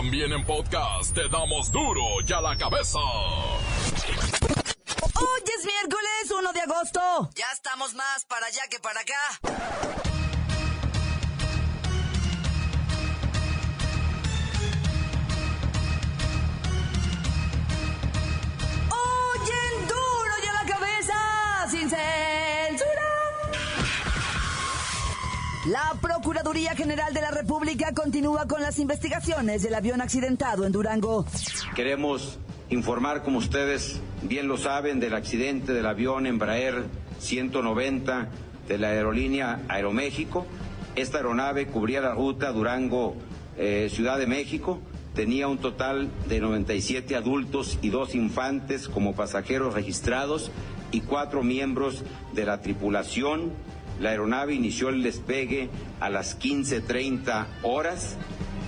También en podcast te damos duro y a la cabeza. Hoy es miércoles 1 de agosto. Ya estamos más para allá que para acá. La Procuraduría General de la República continúa con las investigaciones del avión accidentado en Durango. Queremos informar, como ustedes bien lo saben, del accidente del avión Embraer 190 de la aerolínea Aeroméxico. Esta aeronave cubría la ruta Durango-Ciudad de México. Tenía un total de 97 adultos y dos infantes como pasajeros registrados y cuatro miembros de la tripulación. La aeronave inició el despegue a las 15.30 horas.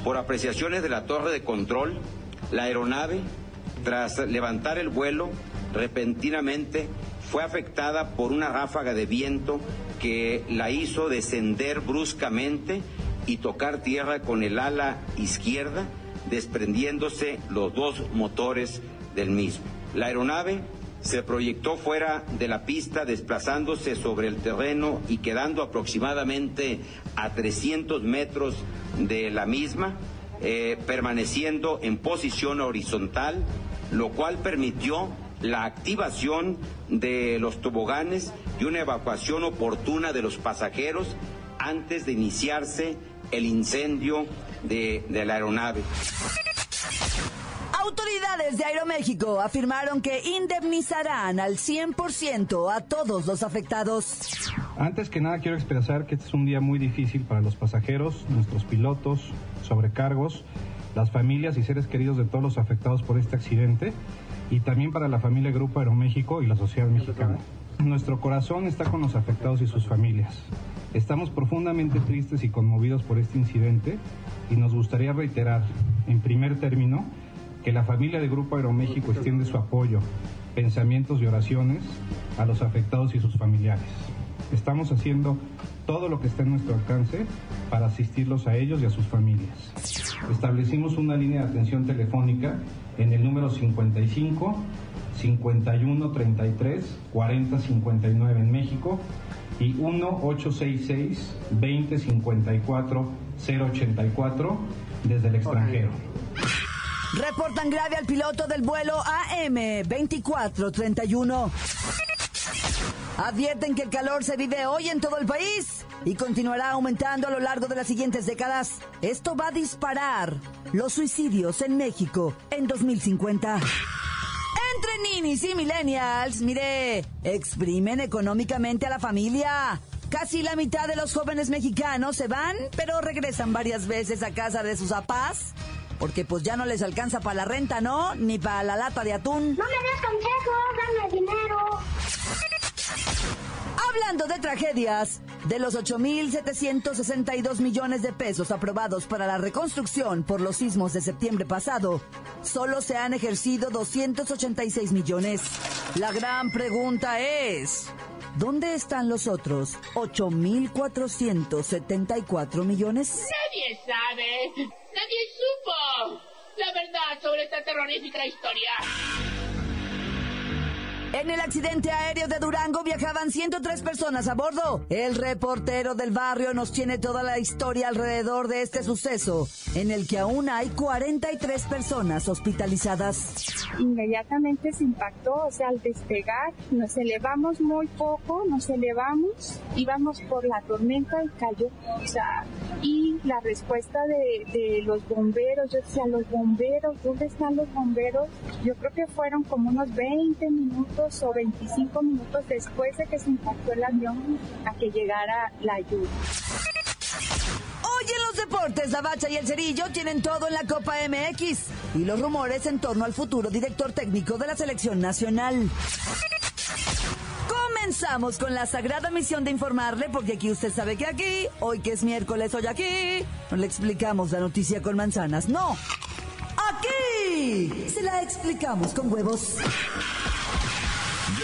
Por apreciaciones de la torre de control, la aeronave, tras levantar el vuelo, repentinamente fue afectada por una ráfaga de viento que la hizo descender bruscamente y tocar tierra con el ala izquierda, desprendiéndose los dos motores del mismo. La aeronave se proyectó fuera de la pista desplazándose sobre el terreno y quedando aproximadamente a 300 metros de la misma, eh, permaneciendo en posición horizontal, lo cual permitió la activación de los toboganes y una evacuación oportuna de los pasajeros antes de iniciarse el incendio de, de la aeronave. Autoridades de Aeroméxico afirmaron que indemnizarán al 100% a todos los afectados. Antes que nada quiero expresar que este es un día muy difícil para los pasajeros, nuestros pilotos, sobrecargos, las familias y seres queridos de todos los afectados por este accidente y también para la familia Grupo Aeroméxico y la sociedad mexicana. Nuestro corazón está con los afectados y sus familias. Estamos profundamente tristes y conmovidos por este incidente y nos gustaría reiterar, en primer término, que la familia de Grupo Aeroméxico extiende su apoyo, pensamientos y oraciones a los afectados y sus familiares. Estamos haciendo todo lo que está en nuestro alcance para asistirlos a ellos y a sus familias. Establecimos una línea de atención telefónica en el número 55 51 33 40 59 en México y 1 866 20 54 084 desde el extranjero. Reportan grave al piloto del vuelo AM2431. Advierten que el calor se vive hoy en todo el país y continuará aumentando a lo largo de las siguientes décadas. Esto va a disparar los suicidios en México en 2050. Entre ninis y millennials, mire, exprimen económicamente a la familia. Casi la mitad de los jóvenes mexicanos se van, pero regresan varias veces a casa de sus papás. Porque pues ya no les alcanza para la renta, ¿no? Ni para la lata de atún. No me des consejos, dame dinero. Hablando de tragedias, de los 8.762 millones de pesos aprobados para la reconstrucción por los sismos de septiembre pasado, solo se han ejercido 286 millones. La gran pregunta es, ¿dónde están los otros 8.474 millones? Nadie sabe. Nadie supo la verdad sobre esta terrorífica historia. En el accidente aéreo de Durango viajaban 103 personas a bordo. El reportero del barrio nos tiene toda la historia alrededor de este suceso, en el que aún hay 43 personas hospitalizadas. Inmediatamente se impactó, o sea, al despegar nos elevamos muy poco, nos elevamos, íbamos por la tormenta y cayó, o sea, y la respuesta de, de los bomberos, yo decía, los bomberos, ¿dónde están los bomberos? Yo creo que fueron como unos 20 minutos o 25 minutos después de que se impactó el avión a que llegara la ayuda. Hoy en los deportes, la Bacha y el Cerillo tienen todo en la Copa MX y los rumores en torno al futuro director técnico de la selección nacional. Comenzamos con la sagrada misión de informarle, porque aquí usted sabe que aquí, hoy que es miércoles, hoy aquí, no le explicamos la noticia con manzanas, no. Aquí se la explicamos con huevos.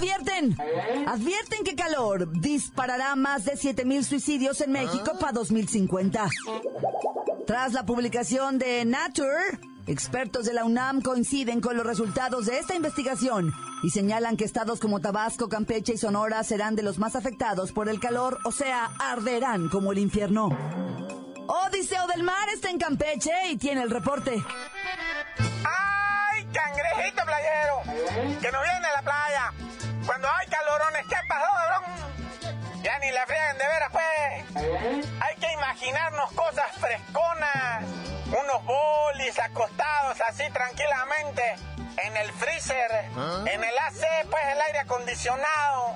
Advierten, advierten que calor disparará más de 7000 suicidios en México para 2050. Tras la publicación de Nature, expertos de la UNAM coinciden con los resultados de esta investigación y señalan que estados como Tabasco, Campeche y Sonora serán de los más afectados por el calor, o sea, arderán como el infierno. Odiseo del Mar está en Campeche y tiene el reporte. ¡Ay, cangrejito playero! Que no viene a la. Cuando hay calorones, ¿qué pasó, cabrón? Ya ni la friegan de veras, pues. Hay que imaginarnos cosas fresconas. Unos bolis acostados así tranquilamente en el freezer, en el AC, pues el aire acondicionado.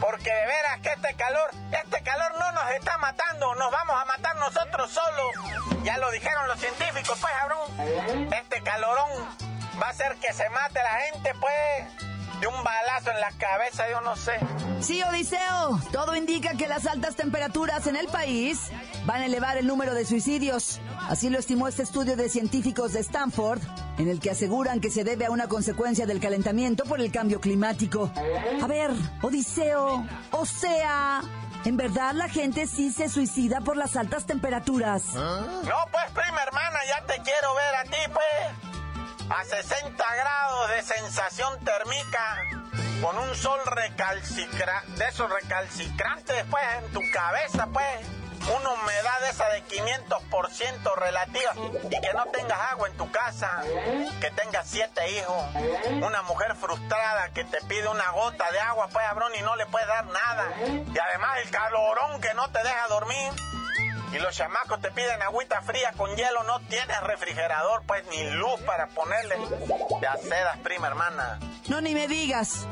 Porque de veras que este calor, este calor no nos está matando, nos vamos a matar nosotros solos. Ya lo dijeron los científicos, pues, cabrón. Este calorón va a hacer que se mate la gente, pues. De un balazo en la cabeza, yo no sé. Sí, Odiseo, todo indica que las altas temperaturas en el país van a elevar el número de suicidios. Así lo estimó este estudio de científicos de Stanford, en el que aseguran que se debe a una consecuencia del calentamiento por el cambio climático. A ver, Odiseo, o sea, ¿en verdad la gente sí se suicida por las altas temperaturas? No, pues, prima hermana, ya te quiero ver a ti, pues. A 60 grados de sensación térmica, con un sol recalcicra, de esos recalcicrantes, pues, en tu cabeza, pues. Una humedad de esa de 500% relativa y que no tengas agua en tu casa, que tengas siete hijos, una mujer frustrada que te pide una gota de agua, pues, cabrón, y no le puedes dar nada. Y además el calorón que no te deja dormir. Y los chamacos te piden agüita fría con hielo, no tienes refrigerador, pues ni luz para ponerle. Te acedas, prima hermana. No, ni me digas.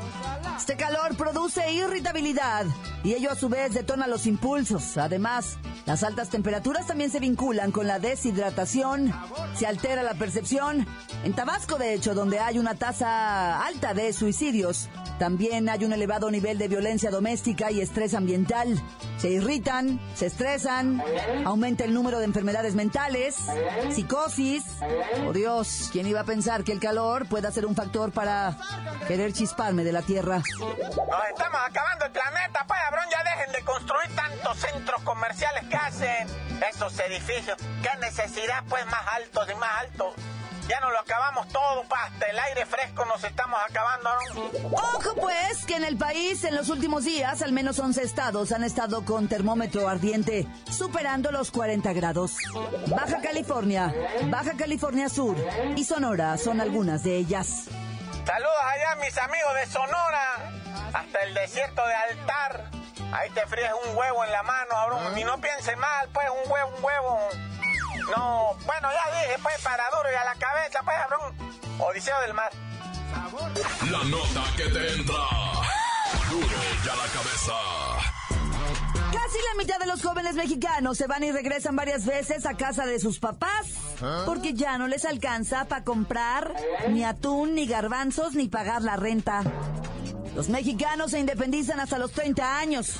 Este calor produce irritabilidad y ello a su vez detona los impulsos. Además, las altas temperaturas también se vinculan con la deshidratación, se altera la percepción. En Tabasco, de hecho, donde hay una tasa alta de suicidios, también hay un elevado nivel de violencia doméstica y estrés ambiental. Se irritan, se estresan, aumenta el número de enfermedades mentales, psicosis. Oh Dios, ¿quién iba a pensar que el calor pueda ser un factor para querer chisparme de la Tierra? Nos estamos acabando el planeta, pues, cabrón, ya dejen de construir tantos centros comerciales que hacen esos edificios. ¿Qué necesidad, pues, más altos y más altos? Ya nos lo acabamos todo, hasta el aire fresco nos estamos acabando. ¿no? Ojo pues que en el país en los últimos días al menos 11 estados han estado con termómetro ardiente, superando los 40 grados. Baja California, Baja California Sur y Sonora son algunas de ellas. Saludos allá mis amigos de Sonora, hasta el desierto de Altar. Ahí te fríes un huevo en la mano, cabrón. Y no piense mal, pues, un huevo, un huevo. No, bueno, ya dije, pues, para duro y a la cabeza, pues, cabrón. Odiseo del mar. La nota que te entra. Duro y a la cabeza. Casi la mitad de los jóvenes mexicanos se van y regresan varias veces a casa de sus papás porque ya no les alcanza para comprar ni atún, ni garbanzos, ni pagar la renta. Los mexicanos se independizan hasta los 30 años.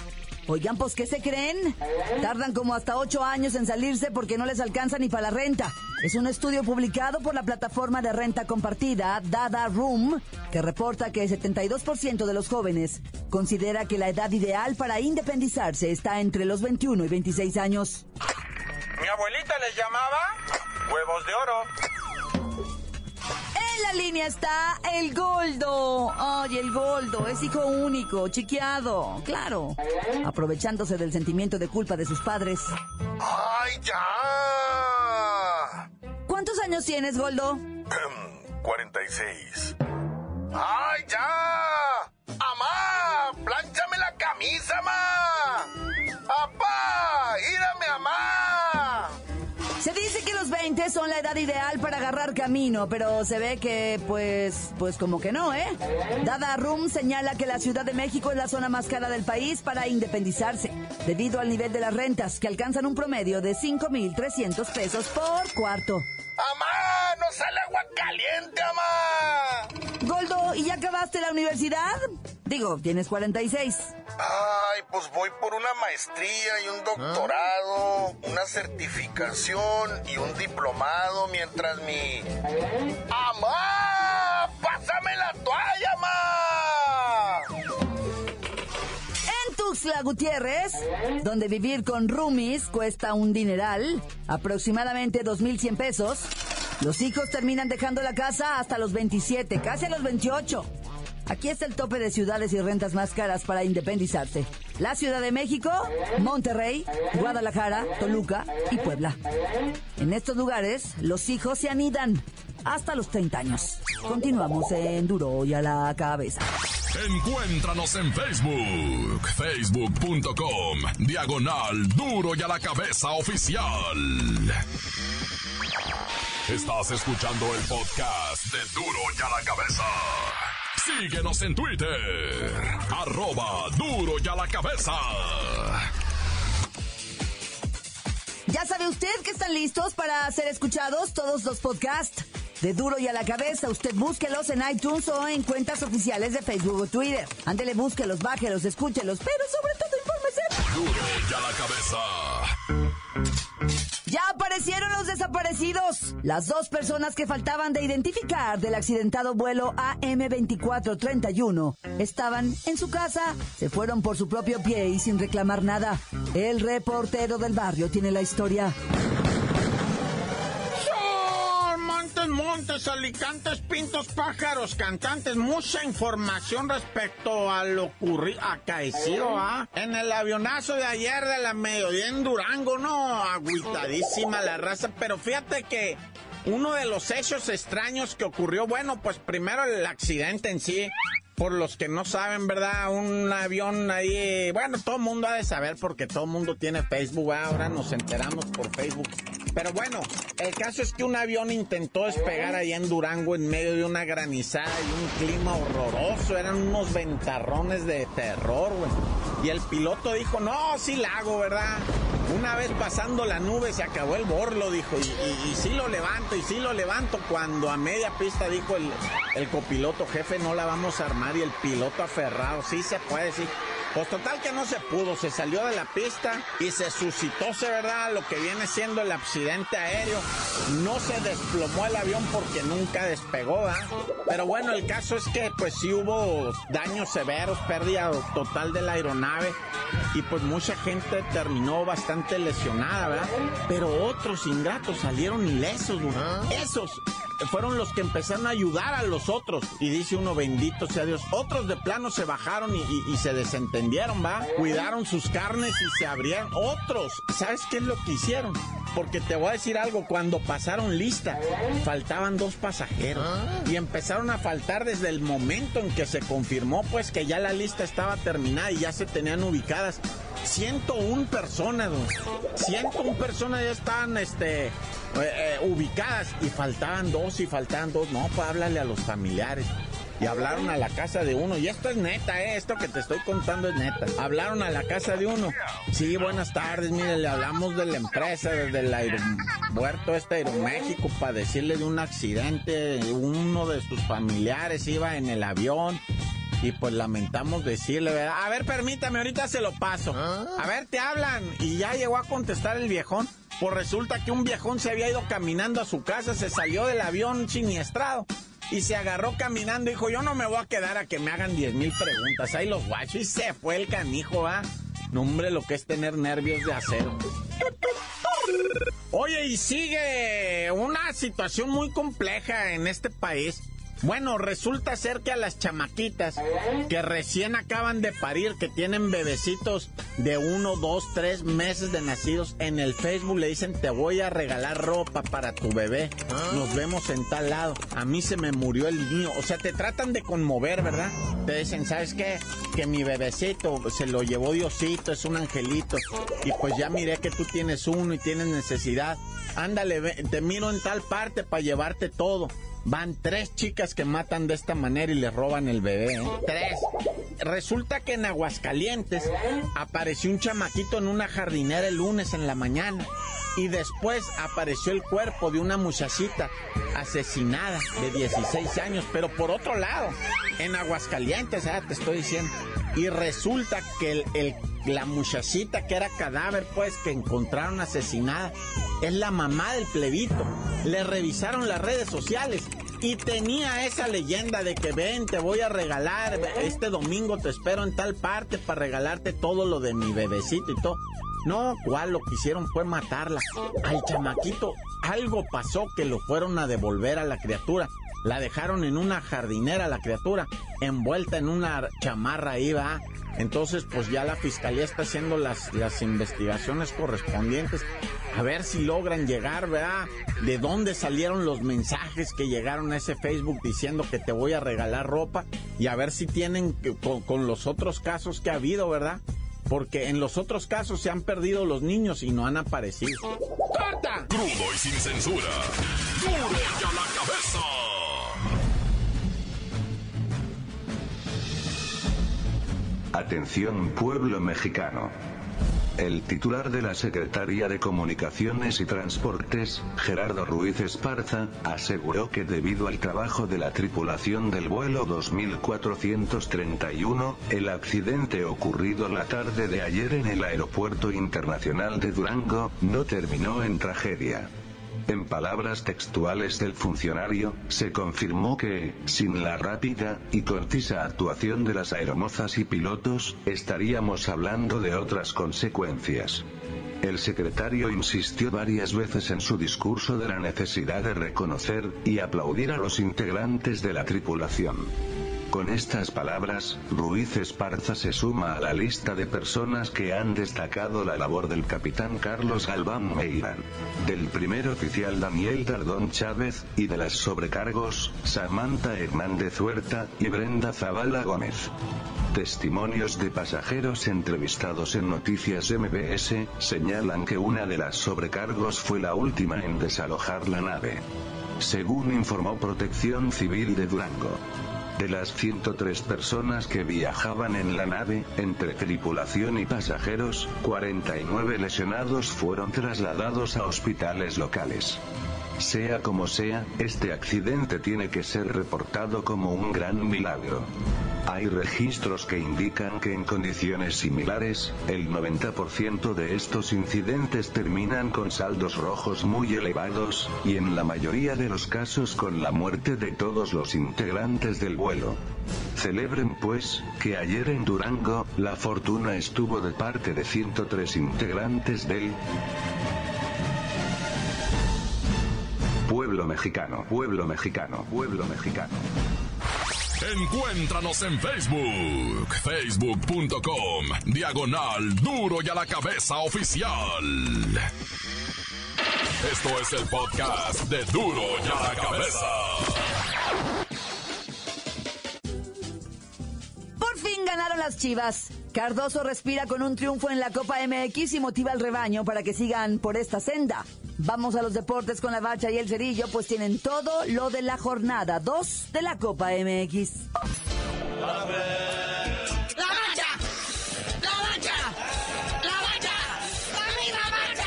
Oigan, pues, ¿qué se creen? Tardan como hasta 8 años en salirse porque no les alcanza ni para la renta. Es un estudio publicado por la plataforma de renta compartida Dada Room que reporta que el 72% de los jóvenes considera que la edad ideal para independizarse está entre los 21 y 26 años. Mi abuelita les llamaba huevos de oro. En la línea está el Goldo. Ay, el Goldo es hijo único, chiqueado, claro. Aprovechándose del sentimiento de culpa de sus padres. ¡Ay, ya! ¿Cuántos años tienes, Goldo? 46. ¡Ay, ya! Los 20 son la edad ideal para agarrar camino, pero se ve que, pues, pues como que no, ¿eh? Dada Room señala que la Ciudad de México es la zona más cara del país para independizarse, debido al nivel de las rentas, que alcanzan un promedio de 5.300 pesos por cuarto. ¡Amá! ¡No sale agua caliente, amá! Goldo, ¿y ya acabaste la universidad? Digo, tienes 46. Ay, pues voy por una maestría y un doctorado, una certificación y un diplomado mientras mi... ¡Amá! En Tuxtla Gutiérrez, donde vivir con roomies cuesta un dineral, aproximadamente 2.100 pesos, los hijos terminan dejando la casa hasta los 27, casi a los 28. Aquí está el tope de ciudades y rentas más caras para independizarse. La Ciudad de México, Monterrey, Guadalajara, Toluca y Puebla. En estos lugares, los hijos se anidan hasta los 30 años. Continuamos en Duro y a la cabeza. Encuéntranos en Facebook, facebook.com, diagonal duro y a la cabeza oficial. Estás escuchando el podcast de Duro y a la cabeza. Síguenos en Twitter, arroba duro y a la cabeza. ¿Ya sabe usted que están listos para ser escuchados todos los podcasts? De Duro y a la Cabeza, usted búsquelos en iTunes o en cuentas oficiales de Facebook o Twitter. Ándele, búsquelos, bájelos, escúchelos, pero sobre todo infórmese. Duro y a la cabeza. Ya aparecieron los desaparecidos. Las dos personas que faltaban de identificar del accidentado vuelo AM2431 estaban en su casa, se fueron por su propio pie y sin reclamar nada. El reportero del barrio tiene la historia. Montes, alicantes, pintos, pájaros, cantantes, mucha información respecto a lo ocurrido, acaecido, ¿ah? En el avionazo de ayer de la mediodía en Durango, ¿no? Agüitadísima la raza, pero fíjate que uno de los hechos extraños que ocurrió, bueno, pues primero el accidente en sí, por los que no saben, ¿verdad? Un avión ahí, bueno, todo el mundo ha de saber porque todo el mundo tiene Facebook, ahora nos enteramos por Facebook. Pero bueno, el caso es que un avión intentó despegar allá en Durango en medio de una granizada y un clima horroroso, eran unos ventarrones de terror, güey. Y el piloto dijo, no, sí la hago, ¿verdad? Una vez pasando la nube se acabó el borlo, dijo, y, y, y sí lo levanto, y sí lo levanto. Cuando a media pista dijo el, copiloto, jefe, no la vamos a armar, y el piloto aferrado, sí se puede, sí. Pues total que no se pudo, se salió de la pista y se suscitóse, ¿verdad? Lo que viene siendo el accidente aéreo. No se desplomó el avión porque nunca despegó, ¿verdad? Pero bueno, el caso es que pues sí hubo daños severos, pérdida total de la aeronave y pues mucha gente terminó bastante lesionada, ¿verdad? Pero otros ingratos salieron ilesos, güey. Esos fueron los que empezaron a ayudar a los otros. Y dice uno, bendito sea Dios. Otros de plano se bajaron y, y- y se desentendieron, ¿va? Cuidaron sus carnes y se abrieron. Otros, ¿sabes qué es lo que hicieron? Porque te voy a decir algo, cuando pasaron lista, faltaban dos pasajeros. Y empezaron a faltar desde el momento en que se confirmó, pues, que ya la lista estaba terminada y ya se tenían ubicadas. 101 personas, güey. 101 personas ya estaban, este, eh, eh, ubicadas y faltaban dos y faltaban dos. No, pues háblale a los familiares. Y hablaron a la casa de uno. Y esto es neta, ¿eh? Esto que te estoy contando es neta. Hablaron a la casa de uno. Sí, buenas tardes. Mire, le hablamos de la empresa, del aeropuerto este Aeroméxico, para decirle de un accidente. Uno de sus familiares iba en el avión. Y pues lamentamos decirle, ¿verdad? A ver, permítame, ahorita se lo paso. A ver, te hablan. Y ya llegó a contestar el viejón. Pues resulta que un viejón se había ido caminando a su casa, se salió del avión siniestrado. Y se agarró caminando dijo, yo no me voy a quedar a que me hagan diez mil preguntas. Ahí los guachos. Y se fue el canijo, ¿va? No, hombre, lo que es tener nervios de acero. Oye, y sigue una situación muy compleja en este país. Bueno, resulta ser que a las chamaquitas que recién acaban de parir, que tienen bebecitos de uno, dos, tres meses de nacidos, en el Facebook le dicen te voy a regalar ropa para tu bebé. Nos vemos en tal lado. A mí se me murió el niño. O sea, te tratan de conmover, ¿verdad? Te dicen, ¿sabes qué? Que mi bebecito se lo llevó Diosito, es un angelito. Y pues ya miré que tú tienes uno y tienes necesidad. Ándale, te miro en tal parte para llevarte todo. Van tres chicas que matan de esta manera y le roban el bebé. ¿eh? Tres. Resulta que en Aguascalientes apareció un chamaquito en una jardinera el lunes en la mañana. Y después apareció el cuerpo de una muchachita asesinada de 16 años, pero por otro lado, en Aguascalientes, ¿eh? te estoy diciendo. Y resulta que el, la muchachita que era cadáver, pues, que encontraron asesinada, es la mamá del plebito. Le revisaron las redes sociales y tenía esa leyenda de que ven, te voy a regalar, este domingo te espero en tal parte para regalarte todo lo de mi bebecito y todo. No, cual lo que hicieron fue matarla. Al chamaquito algo pasó que lo fueron a devolver a la criatura. La dejaron en una jardinera la criatura, envuelta en una chamarra ahí, va. Entonces, pues ya la fiscalía está haciendo las, las investigaciones correspondientes. A ver si logran llegar, ¿verdad? De dónde salieron los mensajes que llegaron a ese Facebook diciendo que te voy a regalar ropa. Y a ver si tienen con, con los otros casos que ha habido, ¿verdad? Porque en los otros casos se han perdido los niños y no han aparecido. ¡Corta! Crudo y sin censura. ¡Duro y a la cabeza! Atención pueblo mexicano. El titular de la Secretaría de Comunicaciones y Transportes, Gerardo Ruiz Esparza, aseguró que debido al trabajo de la tripulación del vuelo 2431, el accidente ocurrido la tarde de ayer en el Aeropuerto Internacional de Durango, no terminó en tragedia. En palabras textuales del funcionario, se confirmó que, sin la rápida y concisa actuación de las aeromozas y pilotos, estaríamos hablando de otras consecuencias. El secretario insistió varias veces en su discurso de la necesidad de reconocer y aplaudir a los integrantes de la tripulación. Con estas palabras, Ruiz Esparza se suma a la lista de personas que han destacado la labor del capitán Carlos Galván Meirán, del primer oficial Daniel Tardón Chávez, y de las sobrecargos, Samantha Hernández Huerta, y Brenda Zavala Gómez. Testimonios de pasajeros entrevistados en Noticias MBS, señalan que una de las sobrecargos fue la última en desalojar la nave. Según informó Protección Civil de Durango. De las 103 personas que viajaban en la nave, entre tripulación y pasajeros, 49 lesionados fueron trasladados a hospitales locales. Sea como sea, este accidente tiene que ser reportado como un gran milagro. Hay registros que indican que en condiciones similares, el 90% de estos incidentes terminan con saldos rojos muy elevados, y en la mayoría de los casos con la muerte de todos los integrantes del vuelo. Celebren pues, que ayer en Durango, la fortuna estuvo de parte de 103 integrantes del pueblo mexicano, pueblo mexicano, pueblo mexicano. Encuéntranos en Facebook, facebook.com, diagonal duro y a la cabeza oficial. Esto es el podcast de duro y a la cabeza. Por fin ganaron las Chivas. Cardoso respira con un triunfo en la Copa MX y motiva al rebaño para que sigan por esta senda. Vamos a los deportes con la bacha y el cerillo, pues tienen todo lo de la jornada 2 de la Copa MX. ¡La bacha! ¡La bacha! ¡La bacha! ¡La bacha!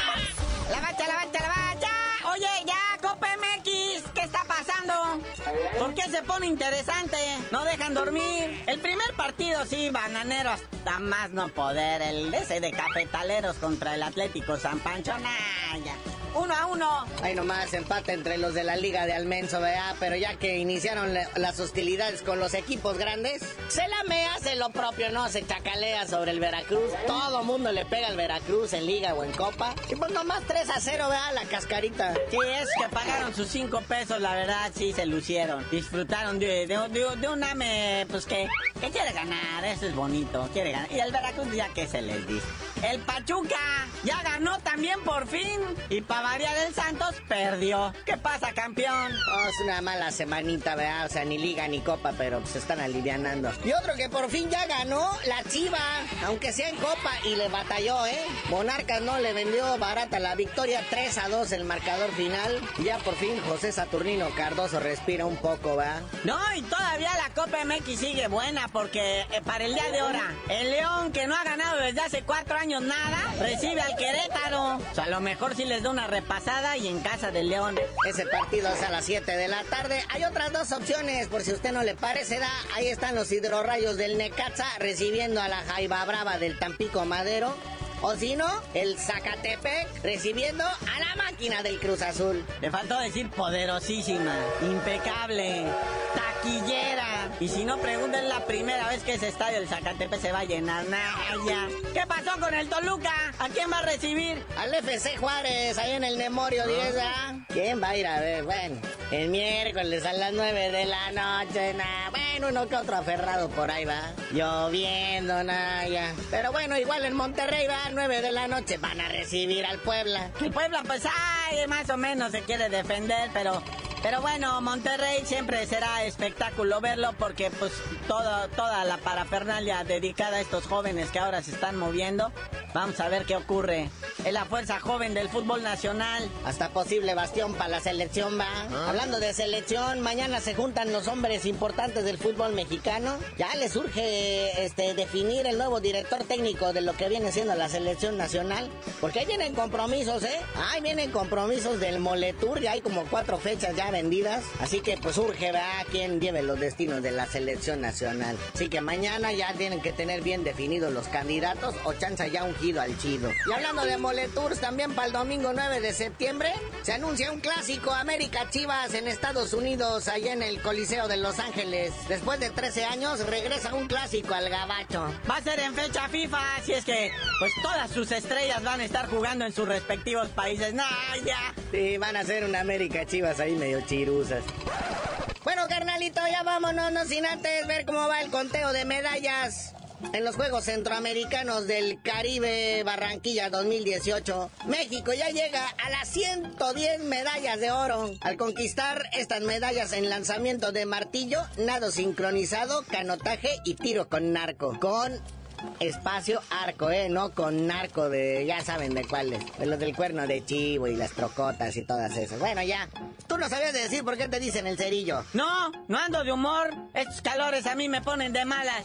La bacha, la bacha, la bacha. Oye, ya, Copa MX, ¿qué está pasando? ¿Por qué se pone interesante? No dejan dormir. El primer partido, sí, bananero hasta más no poder. El ese de cafetaleros contra el Atlético San Pancho, nah, ya. Uno a uno. Ahí nomás empate entre los de la Liga de Almenso, ¿verdad? Pero ya que iniciaron las hostilidades con los equipos grandes, se la me hace lo propio, ¿no? Se chacalea sobre el Veracruz. Todo mundo le pega al Veracruz en Liga o en Copa. Y pues nomás 3 a 0, ¿verdad? La cascarita. Sí, es que pagaron sus 5 pesos, la verdad, sí se lucieron. Disfrutaron de, de, un AME, pues que, que quiere ganar, eso es bonito, quiere ganar. Y el Veracruz ya que se les dice. El Pachuca ya ganó también por fin. Y Pavaria del Santos perdió. ¿Qué pasa, campeón? Oh, es una mala semanita, ¿verdad? O sea, ni liga ni copa, pero se están alivianando. Y otro que por fin ya ganó, la Chiva. Aunque sea en copa y le batalló, ¿eh? Monarcas no le vendió barata la victoria 3 a 2 el marcador final. Ya por fin José Saturnino Cardoso respira un poco, ¿va? No, y todavía la Copa MX sigue buena porque eh, para el día de ahora, el León que no ha ganado desde hace cuatro años nada, recibe al Querétaro. O sea, a lo mejor si les da una repasada y en casa del León. Ese partido es a las 7 de la tarde. Hay otras dos opciones, por si usted no le parecerá. Ahí están los hidrorrayos del Necaxa recibiendo a la Jaiba Brava del Tampico Madero. O si no, el Zacatepec recibiendo a la máquina del Cruz Azul. Le faltó decir poderosísima, impecable, taquillera. Y si no, pregunten la primera vez que ese estadio del Zacatepec se va a llenar. Naya. ¿Qué pasó con el Toluca? ¿A quién va a recibir? Al FC Juárez, ahí en el Memorio 10, ¿Quién va a ir a ver? Bueno, el miércoles a las 9 de la noche, nada. Bueno, uno que otro aferrado por ahí va. Lloviendo, nada. Pero bueno, igual en Monterrey va 9 de la noche van a recibir al Puebla. El Puebla, pues, ay, más o menos se quiere defender, pero pero bueno, Monterrey siempre será espectáculo verlo porque pues toda, toda la parafernalia dedicada a estos jóvenes que ahora se están moviendo. Vamos a ver qué ocurre. Es la fuerza joven del fútbol nacional. Hasta posible bastión para la selección va. Ah. Hablando de selección, mañana se juntan los hombres importantes del fútbol mexicano. Ya les urge este, definir el nuevo director técnico de lo que viene siendo la selección nacional. Porque ahí vienen compromisos, ¿eh? Ahí vienen compromisos del Moletur. Ya hay como cuatro fechas ya vendidas. Así que pues urge, va quien lleve los destinos de la selección nacional. Así que mañana ya tienen que tener bien definidos los candidatos o chanza ya ungido al chido. Y hablando de Moletours, también para el domingo 9 de septiembre se anuncia un clásico América Chivas en Estados Unidos, allá en el Coliseo de Los Ángeles. Después de 13 años regresa un clásico al gabacho. Va a ser en fecha FIFA, así es que pues todas sus estrellas van a estar jugando en sus respectivos países. ¡No, ya! Sí, van a ser un América Chivas ahí medio chirusas. Bueno, carnalito, ya vámonos, no sin antes ver cómo va el conteo de medallas. En los Juegos Centroamericanos del Caribe Barranquilla 2018, México ya llega a las 110 medallas de oro al conquistar estas medallas en lanzamiento de martillo, nado sincronizado, canotaje y tiro con narco. Con espacio arco, ¿eh? No con narco de, ya saben de cuáles. De los del cuerno de chivo y las trocotas y todas esas. Bueno, ya. Tú no sabías de decir por qué te dicen el cerillo. No, no ando de humor. Estos calores a mí me ponen de malas.